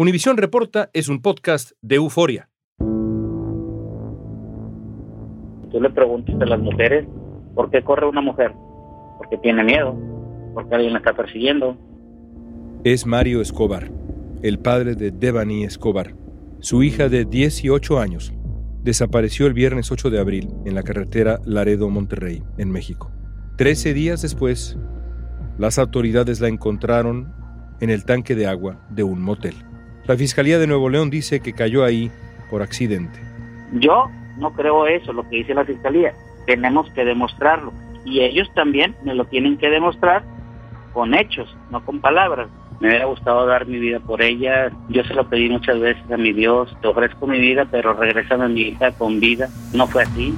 Univisión Reporta es un podcast de euforia. Tú le preguntas a las mujeres por qué corre una mujer, porque tiene miedo, porque alguien la está persiguiendo. Es Mario Escobar, el padre de Devani Escobar. Su hija de 18 años desapareció el viernes 8 de abril en la carretera Laredo-Monterrey, en México. Trece días después, las autoridades la encontraron en el tanque de agua de un motel. La Fiscalía de Nuevo León dice que cayó ahí por accidente. Yo no creo eso, lo que dice la Fiscalía. Tenemos que demostrarlo. Y ellos también me lo tienen que demostrar con hechos, no con palabras. Me hubiera gustado dar mi vida por ella. Yo se lo pedí muchas veces a mi Dios. Te ofrezco mi vida, pero regresame a mi hija con vida. No fue así.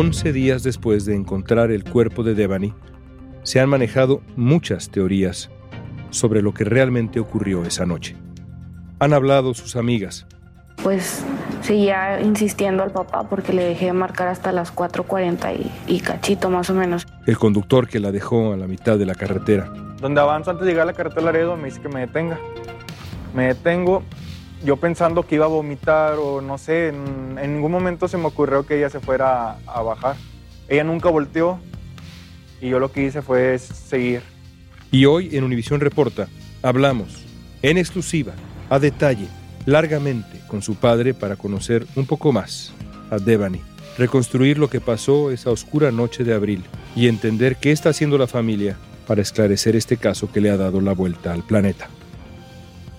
11 días después de encontrar el cuerpo de Devani, se han manejado muchas teorías sobre lo que realmente ocurrió esa noche. Han hablado sus amigas. Pues seguía insistiendo al papá porque le dejé marcar hasta las 4.40 y, y cachito más o menos. El conductor que la dejó a la mitad de la carretera. Donde avanzo antes de llegar a la carretera Laredo me dice que me detenga. Me detengo yo pensando que iba a vomitar o no sé, en, ningún momento se me ocurrió que ella se fuera a, bajar. Ella nunca volteó y yo lo que hice fue seguir. Y hoy en Univisión Reporta hablamos en exclusiva, a detalle, largamente con su padre para conocer un poco más a Devani, reconstruir lo que pasó esa oscura noche de abril y entender qué está haciendo la familia para esclarecer este caso que le ha dado la vuelta al planeta.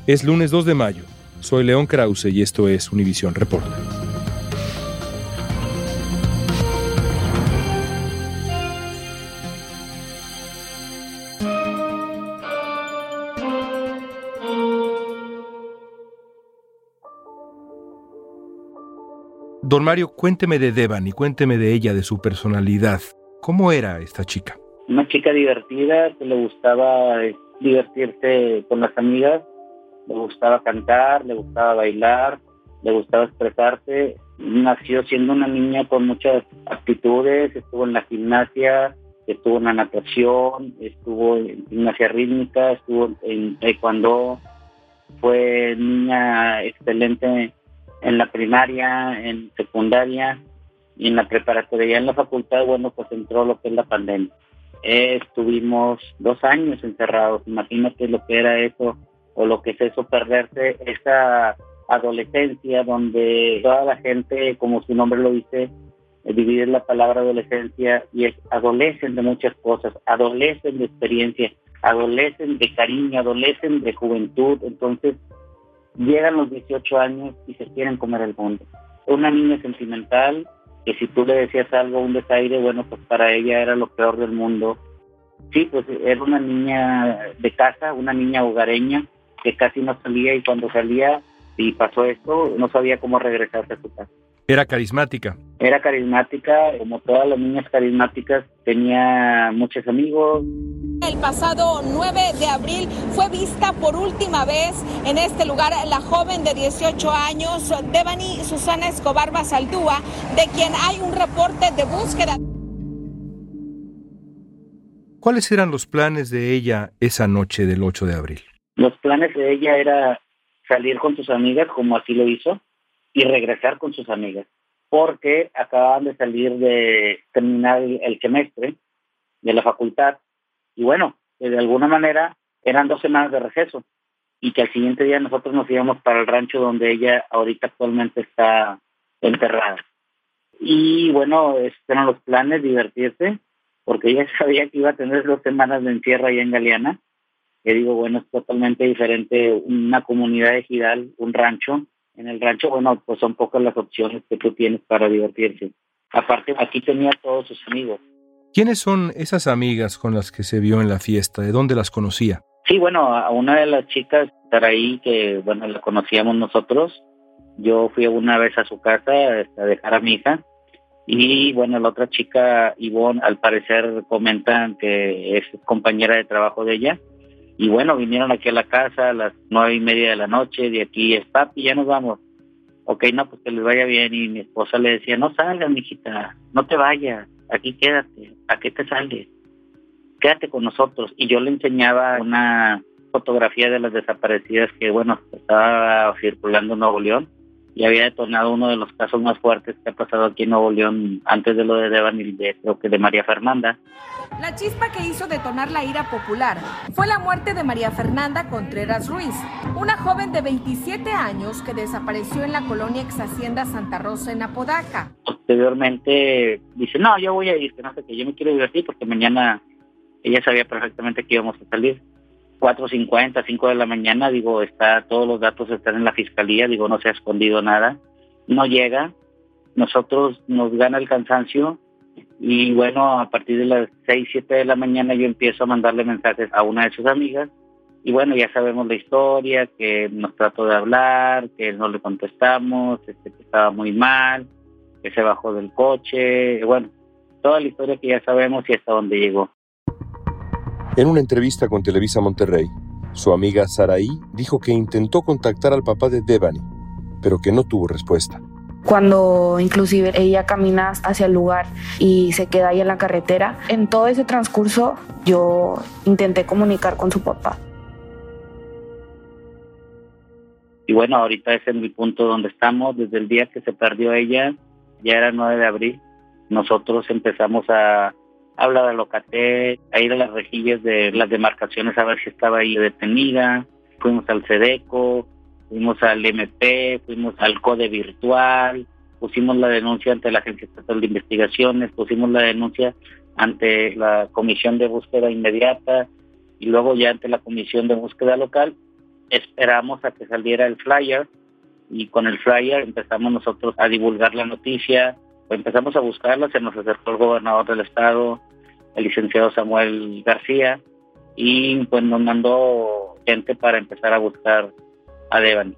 Es lunes 2 de mayo soy León Krause y esto es Univisión Reporta. Don Mario, cuénteme de Devani, cuénteme de ella, de su personalidad. ¿Cómo era esta chica? Una chica divertida que le gustaba eh, divertirse con las amigas le gustaba cantar, le gustaba bailar, le gustaba expresarse. Nació siendo una niña con muchas aptitudes, estuvo en la gimnasia, estuvo en la natación, estuvo en gimnasia rítmica, estuvo en taekwondo, fue niña excelente en la primaria, en secundaria y en la preparatoria. en la facultad, bueno, pues entró lo que es la pandemia. estuvimos dos años encerrados, imagínate lo que era eso o lo que es eso, perderse esa adolescencia donde toda la gente, como su nombre lo dice, eh, dividir la palabra adolescencia y es adolecen de muchas cosas, adolecen de experiencia, adolecen de cariño, adolecen de juventud, entonces llegan los 18 años y se quieren comer el mundo. Una niña sentimental que si tú le decías algo, un desaire, bueno, pues para ella era lo peor del mundo. Sí, pues era una niña de casa, una niña hogareña, que casi no salía y cuando salía y pasó esto, no sabía cómo regresarse a su casa. Era carismática. Era carismática, como todas las niñas carismáticas, tenía muchos amigos. El pasado 9 de abril fue vista por última vez en este lugar la joven de 18 años, Devani Susana Escobar Basaldúa, de quien hay un reporte de búsqueda. ¿Cuáles eran los planes de ella esa noche del 8 de abril? Los planes de ella era salir con sus amigas, como así lo hizo, y regresar con sus amigas, porque acababan de salir de terminar el, semestre de la facultad, y bueno, de alguna manera eran dos semanas de receso, y que al siguiente día nosotros nos íbamos para el rancho donde ella ahorita actualmente está enterrada. Y bueno, eran los planes, divertirse, porque ella sabía que iba a tener dos semanas de encierro allá en Galeana, que digo, bueno, es totalmente diferente una comunidad ejidal, un rancho. En el rancho, bueno, pues son pocas las opciones que tú tienes para divertirse. Aparte, aquí tenía todos sus amigos. ¿Quiénes son esas amigas con las que se vio en la fiesta? ¿De dónde las conocía? Sí, bueno, a una de las chicas ahí que, bueno, la conocíamos nosotros. Yo fui una vez a su casa este, a dejar a mi hija. Y bueno, la otra chica, Ivonne, al parecer comentan que es compañera de trabajo de ella. Y bueno, vinieron aquí a la casa a las nueve y media de la noche, de aquí es papi, ya nos vamos. ok, no, pues que les vaya bien. Y mi esposa le decía, no salgas, mijita, no te vayas, aquí quédate, ¿a qué te sales? Quédate con nosotros. Y yo le enseñaba una fotografía de las desaparecidas que, bueno, estaba circulando en Nuevo León y había detonado uno de los casos más fuertes que ha pasado aquí en Nuevo León antes de lo de Devan y de, creo que de María Fernanda. La chispa que hizo detonar la ira popular fue la muerte de María Fernanda Contreras Ruiz, una joven de 27 años que desapareció en la colonia ex Hacienda Santa Rosa en Apodaca. Posteriormente dice, no, yo voy a ir, que no sé qué, yo me quiero divertir porque mañana ella sabía perfectamente que íbamos a salir. 4.50, 5 de la mañana, digo, está, todos los datos están en la fiscalía, digo, no se ha escondido nada, no llega, nosotros nos gana el cansancio y bueno, a partir de las 6, 7 de la mañana yo empiezo a mandarle mensajes a una de sus amigas y bueno, ya sabemos la historia, que nos trató de hablar, que no le contestamos, este, que estaba muy mal, que se bajó del coche, bueno, toda la historia que ya sabemos y hasta dónde llegó. En una entrevista con Televisa Monterrey, su amiga Saraí dijo que intentó contactar al papá de Devani, pero que no tuvo respuesta. Cuando inclusive ella camina hacia el lugar y se queda ahí en la carretera, en todo ese transcurso yo intenté comunicar con su papá. Y bueno, ahorita es en el punto donde estamos, desde el día que se perdió ella, ya era 9 de abril, nosotros empezamos a habla de Locate, a ir a las rejillas de las demarcaciones a ver si estaba ahí detenida, fuimos al SEDECO, fuimos al MP, fuimos al CODE virtual, pusimos la denuncia ante la Agencia Estatal de Investigaciones, pusimos la denuncia ante la Comisión de Búsqueda Inmediata y luego ya ante la Comisión de Búsqueda Local. Esperamos a que saliera el flyer y con el flyer empezamos nosotros a divulgar la noticia, empezamos a buscarla, se nos acercó el gobernador del estado, el licenciado Samuel García, y pues nos mandó gente para empezar a buscar a Devani.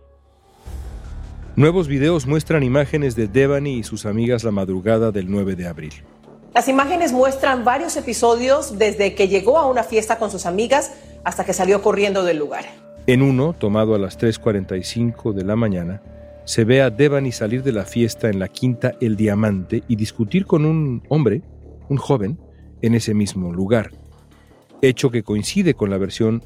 Nuevos videos muestran imágenes de Devani y sus amigas la madrugada del 9 de abril. Las imágenes muestran varios episodios desde que llegó a una fiesta con sus amigas hasta que salió corriendo del lugar. En uno, tomado a las 3.45 de la mañana, se ve a Devani salir de la fiesta en la quinta El Diamante y discutir con un hombre, un joven, en ese mismo lugar, hecho que coincide con la versión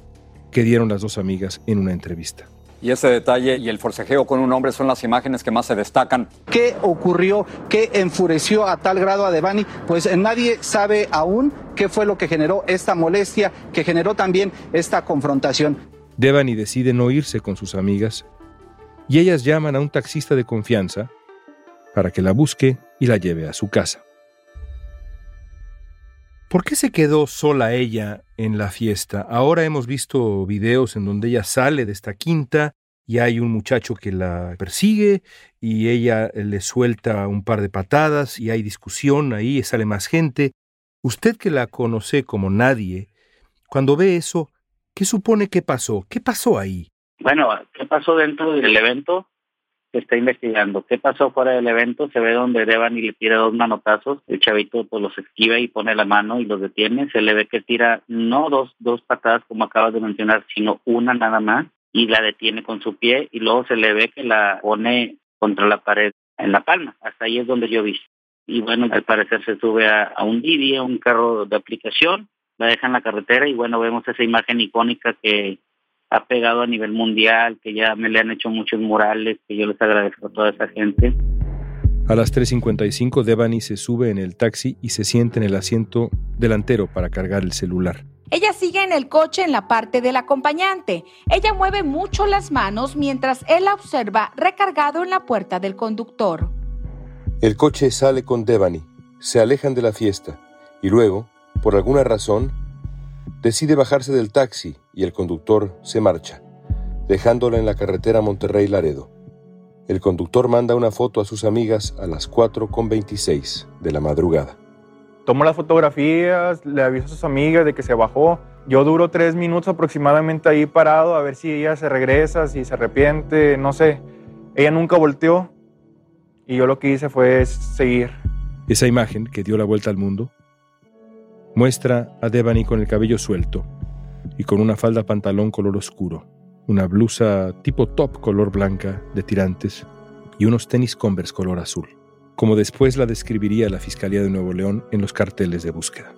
que dieron las dos amigas en una entrevista. Y ese detalle y el forcejeo con un hombre son las imágenes que más se destacan. ¿Qué ocurrió? ¿Qué enfureció a tal grado a Devani? Pues eh, nadie sabe aún qué fue lo que generó esta molestia, que generó también esta confrontación. Devani decide no irse con sus amigas y ellas llaman a un taxista de confianza para que la busque y la lleve a su casa. ¿Por qué se quedó sola ella en la fiesta? Ahora hemos visto videos en donde ella sale de esta quinta y hay un muchacho que la persigue y ella le suelta un par de patadas y hay discusión ahí, sale más gente. Usted que la conoce como nadie, cuando ve eso, ¿qué supone que pasó? ¿Qué pasó ahí? Bueno, ¿qué pasó dentro del evento? Se está investigando. ¿Qué pasó fuera del evento? Se ve donde Devan y le tira dos manotazos. El chavito pues los esquiva y pone la mano y los detiene. Se le ve que tira no dos, dos patadas como acabas de mencionar, sino una nada más y la detiene con su pie y luego se le ve que la pone contra la pared en la palma. Hasta ahí es donde yo vi. Y bueno, al parecer se sube a, a un Didi, a un carro de aplicación, la deja en la carretera y bueno, vemos esa imagen icónica que ha pegado a nivel mundial, que ya me le han hecho muchos murales, que yo les agradezco a toda esa gente. A las 3.55, Devani se sube en el taxi y se siente en el asiento delantero para cargar el celular. Ella sigue en el coche en la parte del acompañante. Ella mueve mucho las manos mientras él la observa recargado en la puerta del conductor. El coche sale con Devani, se alejan de la fiesta y luego, por alguna razón, decide bajarse del taxi y el conductor se marcha, dejándola en la carretera Monterrey-Laredo. El conductor manda una foto a sus amigas a las 4.26 de la madrugada. Tomó las fotografías, le avisó a sus amigas de que se bajó. Yo duro tres minutos aproximadamente ahí parado a ver si ella se regresa, si se arrepiente, no sé. Ella nunca volteó y yo lo que hice fue seguir. Esa imagen que dio la vuelta al mundo muestra a Devani con el cabello suelto y con una falda pantalón color oscuro, una blusa tipo top color blanca de tirantes y unos tenis Converse color azul, como después la describiría la Fiscalía de Nuevo León en los carteles de búsqueda.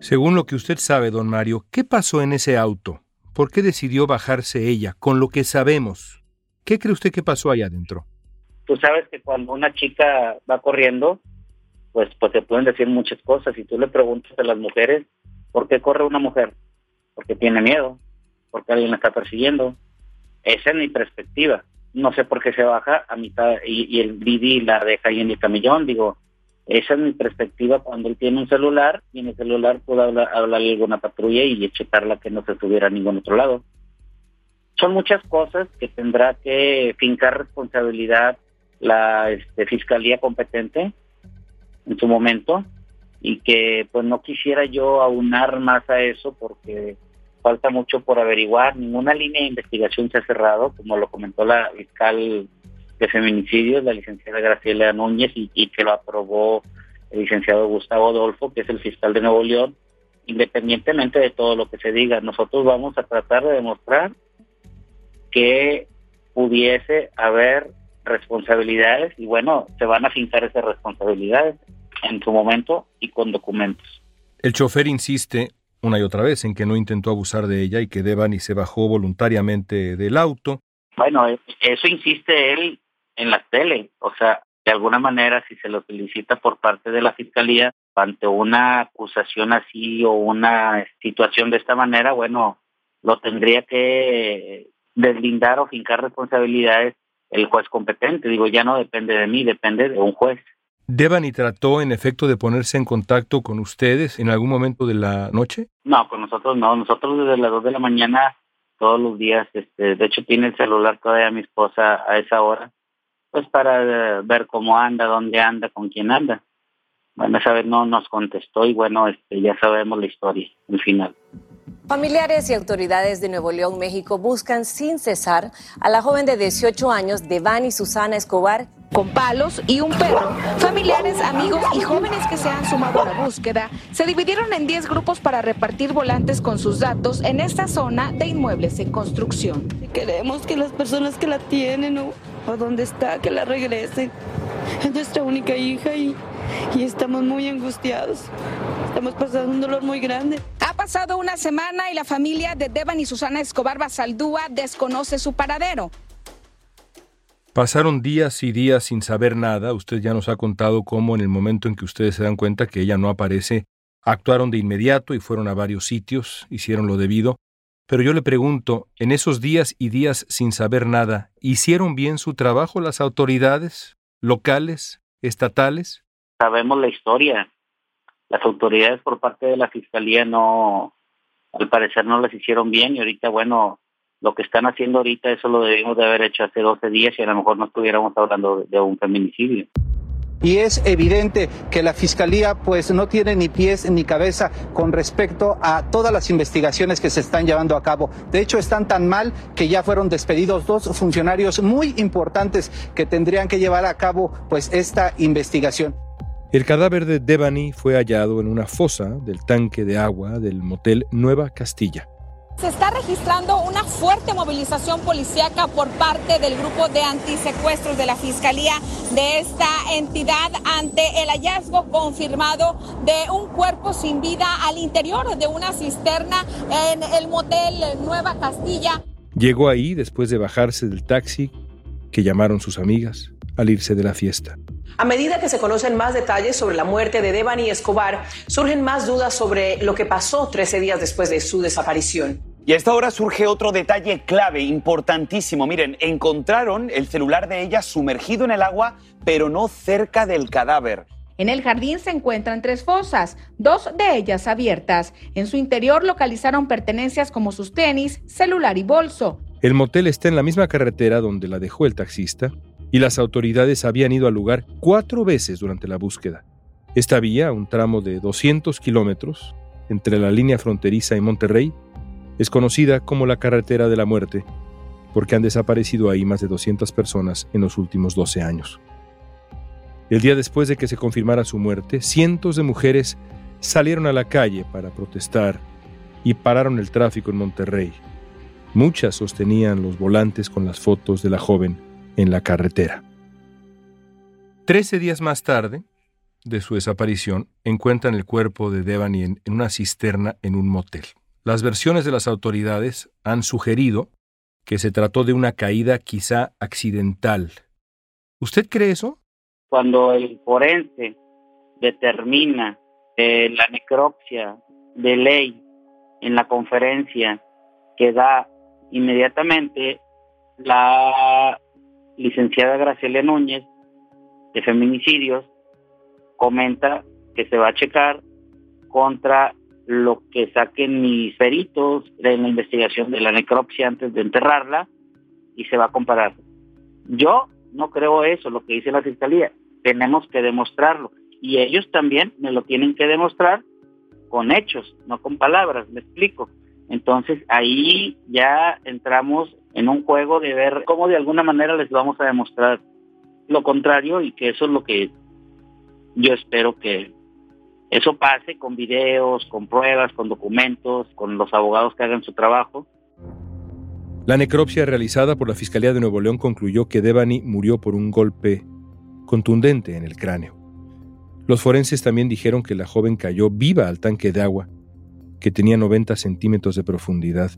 Según lo que usted sabe, don Mario, ¿qué pasó en ese auto? ¿Por qué decidió bajarse ella, con lo que sabemos? ¿Qué cree usted que pasó allá adentro? Tú sabes que cuando una chica va corriendo, pues, pues se pueden decir muchas cosas. Si tú le preguntas a las mujeres, ¿por qué corre una mujer? Porque tiene miedo, porque alguien la está persiguiendo. Esa es mi perspectiva. No sé por qué se baja a mitad y, y el Didi la deja ahí en el camellón. Digo, esa es mi perspectiva cuando él tiene un celular y en el celular puede hablar, hablarle a alguna patrulla y checarla que no se subiera a ningún otro lado. Son muchas cosas que tendrá que fincar responsabilidad la este, fiscalía competente en su momento y que pues no quisiera yo aunar más a eso porque falta mucho por averiguar, ninguna línea de investigación se ha cerrado, como lo comentó la fiscal de feminicidios, la licenciada Graciela Núñez, y, que lo aprobó el licenciado Gustavo Adolfo, que es el fiscal de Nuevo León, independientemente de todo lo que se diga, nosotros vamos a tratar de demostrar que pudiese haber responsabilidades y bueno, se van a fincar esas responsabilidades en su momento y con documentos. El chofer insiste una y otra vez en que no intentó abusar de ella y que Devani se bajó voluntariamente del auto. Bueno, eso insiste él en la tele. O sea, de alguna manera, si se lo felicita por parte de la fiscalía ante una acusación así o una situación de esta manera, bueno, lo tendría que deslindar o fincar responsabilidades el juez competente. Digo, ya no depende de mí, depende de un juez. ¿Devani trató en efecto de ponerse en contacto con ustedes en algún momento de la noche? No, con nosotros no. Nosotros desde las 2 de la mañana todos los días, este, de hecho tiene el celular todavía mi esposa a esa hora pues para eh, ver cómo anda, dónde anda, con quién anda. Bueno, esa vez no nos contestó y bueno, este, ya sabemos la historia, el final. Familiares y autoridades de Nuevo León, México, buscan sin cesar a la joven de 18 años, Devani Susana Escobar, con palos y un perro. Familiares, amigos y jóvenes que se han sumado a la búsqueda se dividieron en 10 grupos para repartir volantes con sus datos en esta zona de inmuebles en construcción. Queremos que las personas que la tienen o, o donde está, que la regresen. Es nuestra única hija y, y estamos muy angustiados. Estamos pasando un dolor muy grande. Ha pasado una semana y la familia de Devan y Susana Escobar Basaldúa desconoce su paradero. Pasaron días y días sin saber nada. Usted ya nos ha contado cómo en el momento en que ustedes se dan cuenta que ella no aparece, actuaron de inmediato y fueron a varios sitios, hicieron lo debido. Pero yo le pregunto, en esos días y días sin saber nada, ¿hicieron bien su trabajo las autoridades locales, estatales? Sabemos la historia. Las autoridades por parte de la Fiscalía no, al parecer no las hicieron bien y ahorita, bueno, lo que están haciendo ahorita, eso lo debimos de haber hecho hace 12 días y a lo mejor no estuviéramos hablando de un feminicidio. Y es evidente que la Fiscalía pues no tiene ni pies ni cabeza con respecto a todas las investigaciones que se están llevando a cabo. De hecho, están tan mal que ya fueron despedidos dos funcionarios muy importantes que tendrían que llevar a cabo pues esta investigación. El cadáver de Devani fue hallado en una fosa del tanque de agua del motel Nueva Castilla. Se está registrando una fuerte movilización policíaca por parte del grupo de antisecuestros de la Fiscalía de esta entidad ante el hallazgo confirmado de un cuerpo sin vida al interior de una cisterna en el motel Nueva Castilla. Llegó ahí después de bajarse del taxi que llamaron sus amigas al irse de la fiesta. A medida que se conocen más detalles sobre la muerte de Devani Escobar, surgen más dudas sobre lo que pasó 13 días después de su desaparición. Y a esta hora surge otro detalle clave, importantísimo. Miren, encontraron el celular de ella sumergido en el agua, pero no cerca del cadáver. En el jardín se encuentran tres fosas, dos de ellas abiertas. En su interior localizaron pertenencias como sus tenis, celular y bolso. El motel está en la misma carretera donde la dejó el taxista y las autoridades habían ido al lugar cuatro veces durante la búsqueda. Esta vía, un tramo de 200 kilómetros entre la línea fronteriza y Monterrey, es conocida como la carretera de la muerte, porque han desaparecido ahí más de 200 personas en los últimos 12 años. El día después de que se confirmara su muerte, cientos de mujeres salieron a la calle para protestar y pararon el tráfico en Monterrey. Muchas sostenían los volantes con las fotos de la joven en la carretera. Trece días más tarde de su desaparición, encuentran el cuerpo de Devani en, en una cisterna en un motel. Las versiones de las autoridades han sugerido que se trató de una caída quizá accidental. ¿Usted cree eso? Cuando el forense determina eh, la necropsia de ley en la conferencia que da inmediatamente la licenciada Graciela Núñez de feminicidios comenta que se va a checar contra lo que saquen mis peritos en la investigación de la necropsia antes de enterrarla y se va a comparar. Yo no creo eso, lo que dice la fiscalía. Tenemos que demostrarlo. Y ellos también me lo tienen que demostrar con hechos, no con palabras, me explico. Entonces ahí ya entramos en un juego de ver cómo de alguna manera les vamos a demostrar lo contrario y que eso es lo que yo espero que eso pase con videos, con pruebas, con documentos, con los abogados que hagan su trabajo. La necropsia realizada por la Fiscalía de Nuevo León concluyó que Devani murió por un golpe contundente en el cráneo. Los forenses también dijeron que la joven cayó viva al tanque de agua, que tenía 90 centímetros de profundidad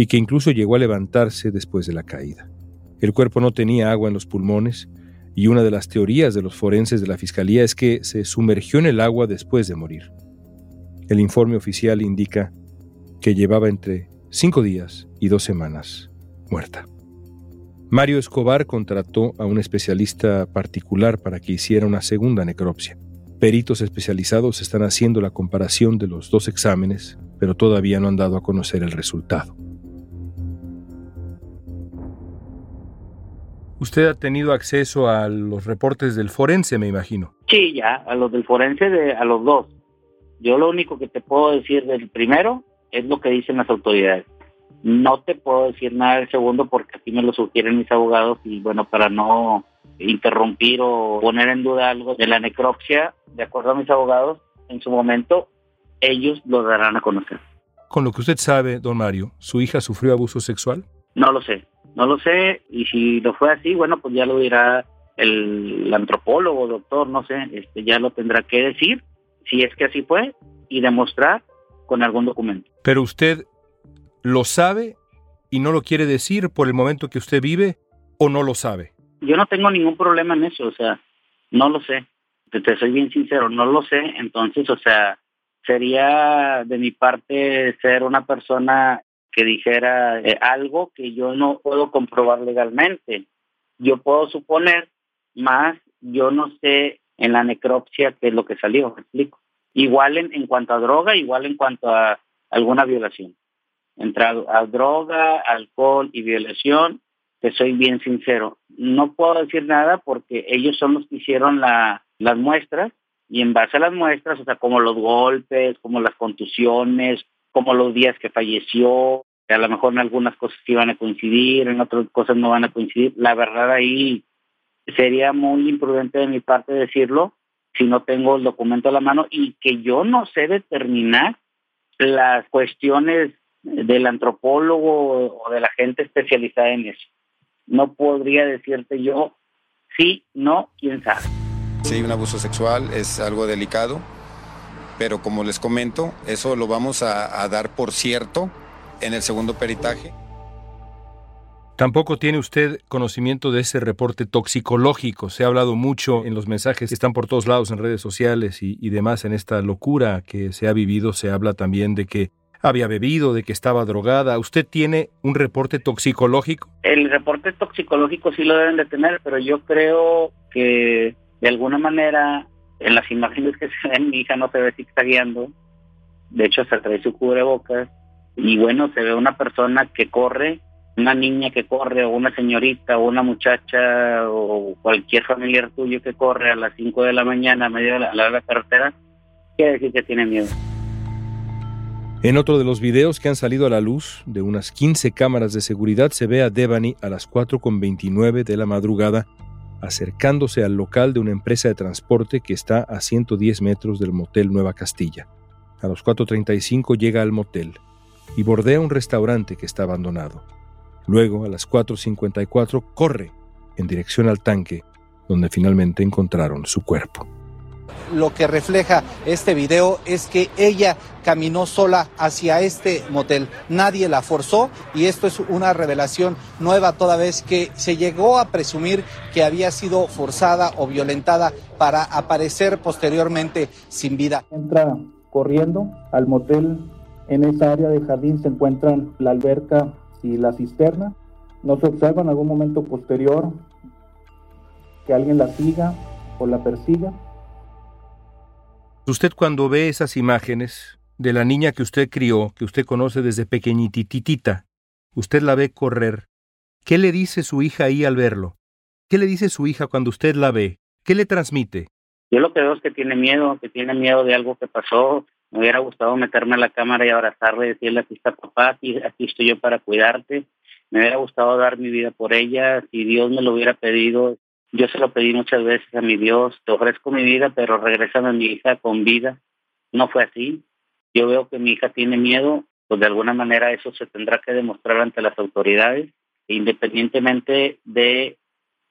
y que incluso llegó a levantarse después de la caída. El cuerpo no tenía agua en los pulmones y una de las teorías de los forenses de la Fiscalía es que se sumergió en el agua después de morir. El informe oficial indica que llevaba entre cinco días y dos semanas muerta. Mario Escobar contrató a un especialista particular para que hiciera una segunda necropsia. Peritos especializados están haciendo la comparación de los dos exámenes, pero todavía no han dado a conocer el resultado. Usted ha tenido acceso a los reportes del forense, me imagino. Sí, ya, a los del forense, de, a los dos. Yo lo único que te puedo decir del primero es lo que dicen las autoridades. No te puedo decir nada del segundo porque así me lo sugieren mis abogados y bueno, para no interrumpir o poner en duda algo de la necropsia, de acuerdo a mis abogados, en su momento ellos lo darán a conocer. Con lo que usted sabe, don Mario, ¿su hija sufrió abuso sexual? No lo sé. No lo sé, y si lo fue así, bueno, pues ya lo dirá el, antropólogo, doctor, no sé, este, ya lo tendrá que decir, si es que así fue, y demostrar con algún documento. Pero usted lo sabe y no lo quiere decir por el momento que usted vive o no lo sabe. Yo no tengo ningún problema en eso, o sea, no lo sé. Te, te soy bien sincero, no lo sé. Entonces, o sea, sería de mi parte ser una persona que dijera eh, algo que yo no puedo comprobar legalmente. Yo puedo suponer, más yo no sé en la necropsia qué es lo que salió, me explico. Igual en, en cuanto a droga, igual en cuanto a alguna violación. Entre a, droga, alcohol y violación, te soy bien sincero. No puedo decir nada porque ellos son los que hicieron la, las muestras y en base a las muestras, o sea, como los golpes, como las contusiones, como los días que falleció, a lo mejor en algunas cosas van a coincidir, en otras cosas no van a coincidir. La verdad ahí sería muy imprudente de mi parte decirlo si no tengo el documento a la mano y que yo no sé determinar las cuestiones del antropólogo o de la gente especializada en eso. No podría decirte yo sí, no, quién sabe. Sí, un abuso sexual es algo delicado pero como les comento, eso lo vamos a, dar por cierto en el segundo peritaje. Tampoco tiene usted conocimiento de ese reporte toxicológico. Se ha hablado mucho en los mensajes que están por todos lados en redes sociales y, y, demás en esta locura que se ha vivido. Se habla también de que había bebido, de que estaba drogada. ¿Usted tiene un reporte toxicológico? El reporte toxicológico sí lo deben de tener, pero yo creo que de alguna manera en las imágenes que se ven, mi hija no se ve zigzagueando. De hecho, se trae su cubrebocas. Y bueno, se ve una persona que corre, una niña que corre, o una señorita, o una muchacha, o cualquier familiar tuyo que corre a las 5 de la mañana a medio de la, de la carretera, quiere decir que tiene miedo. En otro de los videos que han salido a la luz de unas 15 cámaras de seguridad se ve a Devani a las 4.29 de la madrugada acercándose al local de una empresa de transporte que está a 110 metros del motel Nueva Castilla. A los 4.35 llega al motel. y bordea un restaurante que está abandonado. Luego, a las 4.54, corre en dirección al tanque, donde finalmente encontraron su cuerpo. Lo que refleja este video es que ella caminó sola hacia este motel. Nadie la forzó y esto es una revelación nueva toda vez que se llegó a presumir que había sido forzada o violentada para aparecer posteriormente sin vida. Entra corriendo al motel. En esa área de jardín se encuentran la alberca y la cisterna. No se observa en algún momento posterior que alguien la siga o la persiga. Usted cuando ve esas imágenes de la niña que usted crió, que usted conoce desde pequeñititita, usted la ve correr, ¿qué le dice su hija ahí al verlo? ¿Qué le dice su hija cuando usted la ve? ¿Qué le transmite? Yo lo que veo es que tiene miedo, que tiene miedo de algo que pasó. Me hubiera gustado meterme a la cámara y abrazarle y decirle, aquí está papá, aquí, aquí estoy yo para cuidarte. Me hubiera gustado dar mi vida por ella. Si Dios me lo hubiera pedido, yo se lo pedí muchas veces a mi Dios, te ofrezco mi vida, pero regresame a mi hija con vida. No fue así. Yo veo que mi hija tiene miedo, pues de alguna manera eso se tendrá que demostrar ante las autoridades. Independientemente de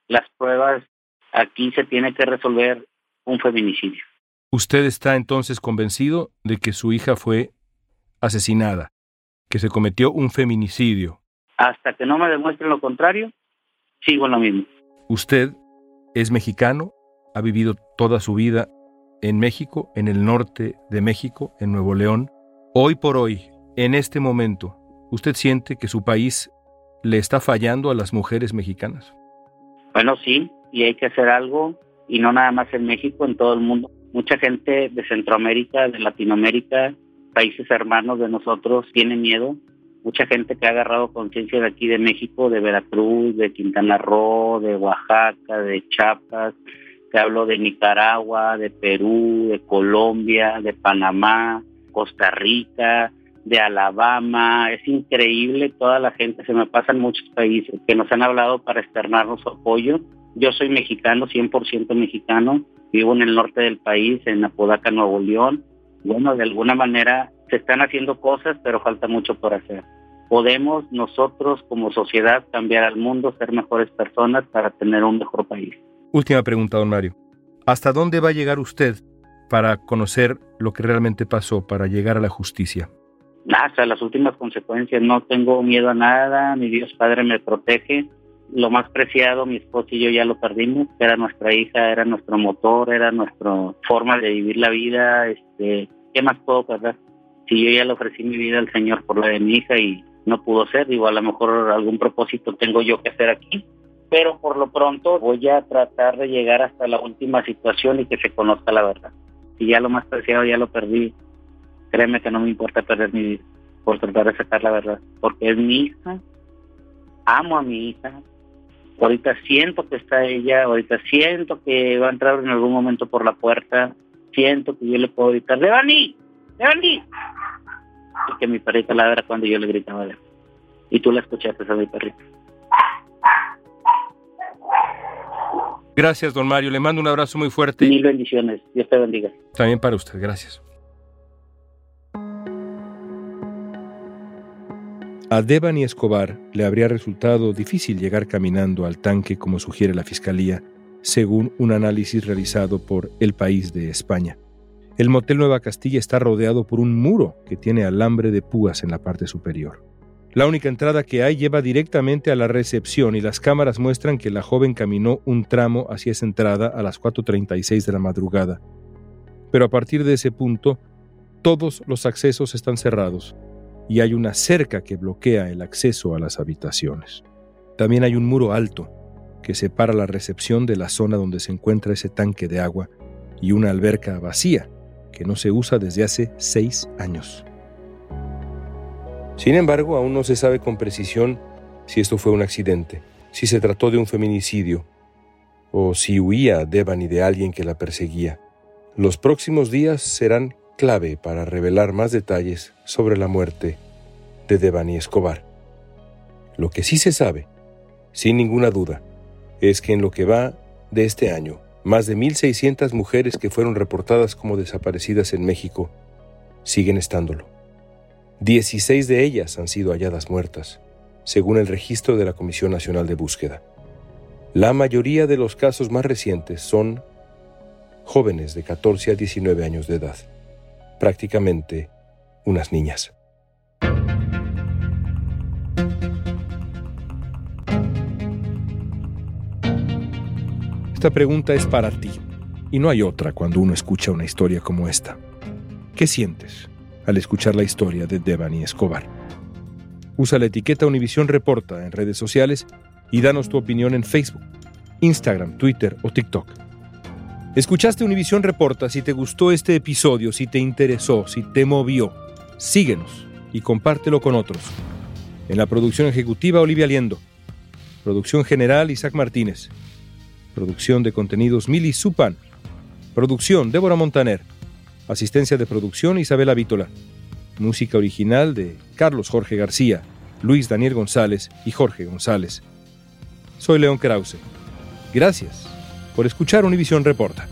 las pruebas, aquí se tiene que resolver un feminicidio. ¿Usted está entonces convencido de que su hija fue asesinada, que se cometió un feminicidio? Hasta que no me demuestren lo contrario, sigo en lo mismo. Usted es mexicano, ha vivido toda su vida en México, en el norte de México, en Nuevo León. Hoy por hoy, en este momento, ¿usted siente que su país le está fallando a las mujeres mexicanas? Bueno, sí, y hay que hacer algo, y no nada más en México, en todo el mundo. Mucha gente de Centroamérica, de Latinoamérica, países hermanos de nosotros, tiene miedo. Mucha gente que ha agarrado conciencia de aquí de México, de Veracruz, de Quintana Roo, de Oaxaca, de Chiapas, te hablo de Nicaragua, de Perú, de Colombia, de Panamá, Costa Rica, de Alabama. Es increíble toda la gente, se me pasan muchos países que nos han hablado para externarnos su apoyo. Yo soy mexicano, 100% mexicano, vivo en el norte del país, en Apodaca, Nuevo León. Bueno, de alguna manera se están haciendo cosas, pero falta mucho por hacer. Podemos nosotros como sociedad cambiar al mundo, ser mejores personas para tener un mejor país. Última pregunta, don Mario. ¿Hasta dónde va a llegar usted para conocer lo que realmente pasó, para llegar a la justicia? Hasta las últimas consecuencias. No tengo miedo a nada. Mi Dios Padre me protege. Lo más preciado, mi esposo y yo ya lo perdimos. Era nuestra hija, era nuestro motor, era nuestra forma de vivir la vida. Este, ¿Qué más puedo perder? Si yo ya le ofrecí mi vida al Señor por la de mi hija y no pudo ser, digo, a lo mejor algún propósito tengo yo que hacer aquí pero por lo pronto voy a tratar de llegar hasta la última situación y que se conozca la verdad. Si ya lo más preciado ya lo perdí, créeme que no me importa perder mi vida por tratar de sacar la verdad, porque es mi hija, amo a mi hija, ahorita siento que está ella, ahorita siento que va a entrar en algún momento por la puerta, siento que yo le puedo gritar, ¡Devani! ¡Devani! Y que mi perrita ladra cuando yo le gritaba. Y tú la escuchaste a mi perrita. Gracias, don Mario. Le mando un abrazo muy fuerte. Mil bendiciones. Dios te bendiga. También para usted. Gracias. A Devani Escobar le habría resultado difícil llegar caminando al tanque como sugiere la Fiscalía, según un análisis realizado por El País de España. El motel Nueva Castilla está rodeado por un muro que tiene alambre de púas en la parte superior. La única entrada que hay lleva directamente a la recepción y las cámaras muestran que la joven caminó un tramo hacia esa entrada a las 4.36 de la madrugada. Pero a partir de ese punto, todos los accesos están cerrados y hay una cerca que bloquea el acceso a las habitaciones. También hay un muro alto que separa la recepción de la zona donde se encuentra ese tanque de agua y una alberca vacía no se usa desde hace seis años. Sin embargo, aún no se sabe con precisión si esto fue un accidente, si se trató de un feminicidio, o si huía Devani de alguien que la perseguía. Los próximos días serán clave para revelar más detalles sobre la muerte de Devani Escobar. Lo que sí se sabe, sin ninguna duda, es que en lo que va de este año, más de 1.600 mujeres que fueron reportadas como desaparecidas en México siguen estándolo. 16 de ellas han sido halladas muertas, según el registro de la Comisión Nacional de Búsqueda. La mayoría de los casos más recientes son jóvenes de 14 a 19 años de edad, prácticamente unas niñas. Esta pregunta es para ti, y no hay otra cuando uno escucha una historia como esta. ¿Qué sientes al escuchar la historia de Devani Escobar? Usa la etiqueta Univisión Reporta en redes sociales y danos tu opinión en Facebook, Instagram, Twitter o TikTok. Escuchaste Univisión Reporta si te gustó este episodio, si te interesó, si te movió. Síguenos y compártelo con otros. En la producción ejecutiva Olivia Liendo. Producción general Isaac Martínez. Producción de contenidos Mili Supan. Producción Débora Montaner. Asistencia de producción Isabela Vítola. Música original de Carlos Jorge García, Luis Daniel González y Jorge González. Soy León Krause. Gracias por escuchar Univisión Reporta.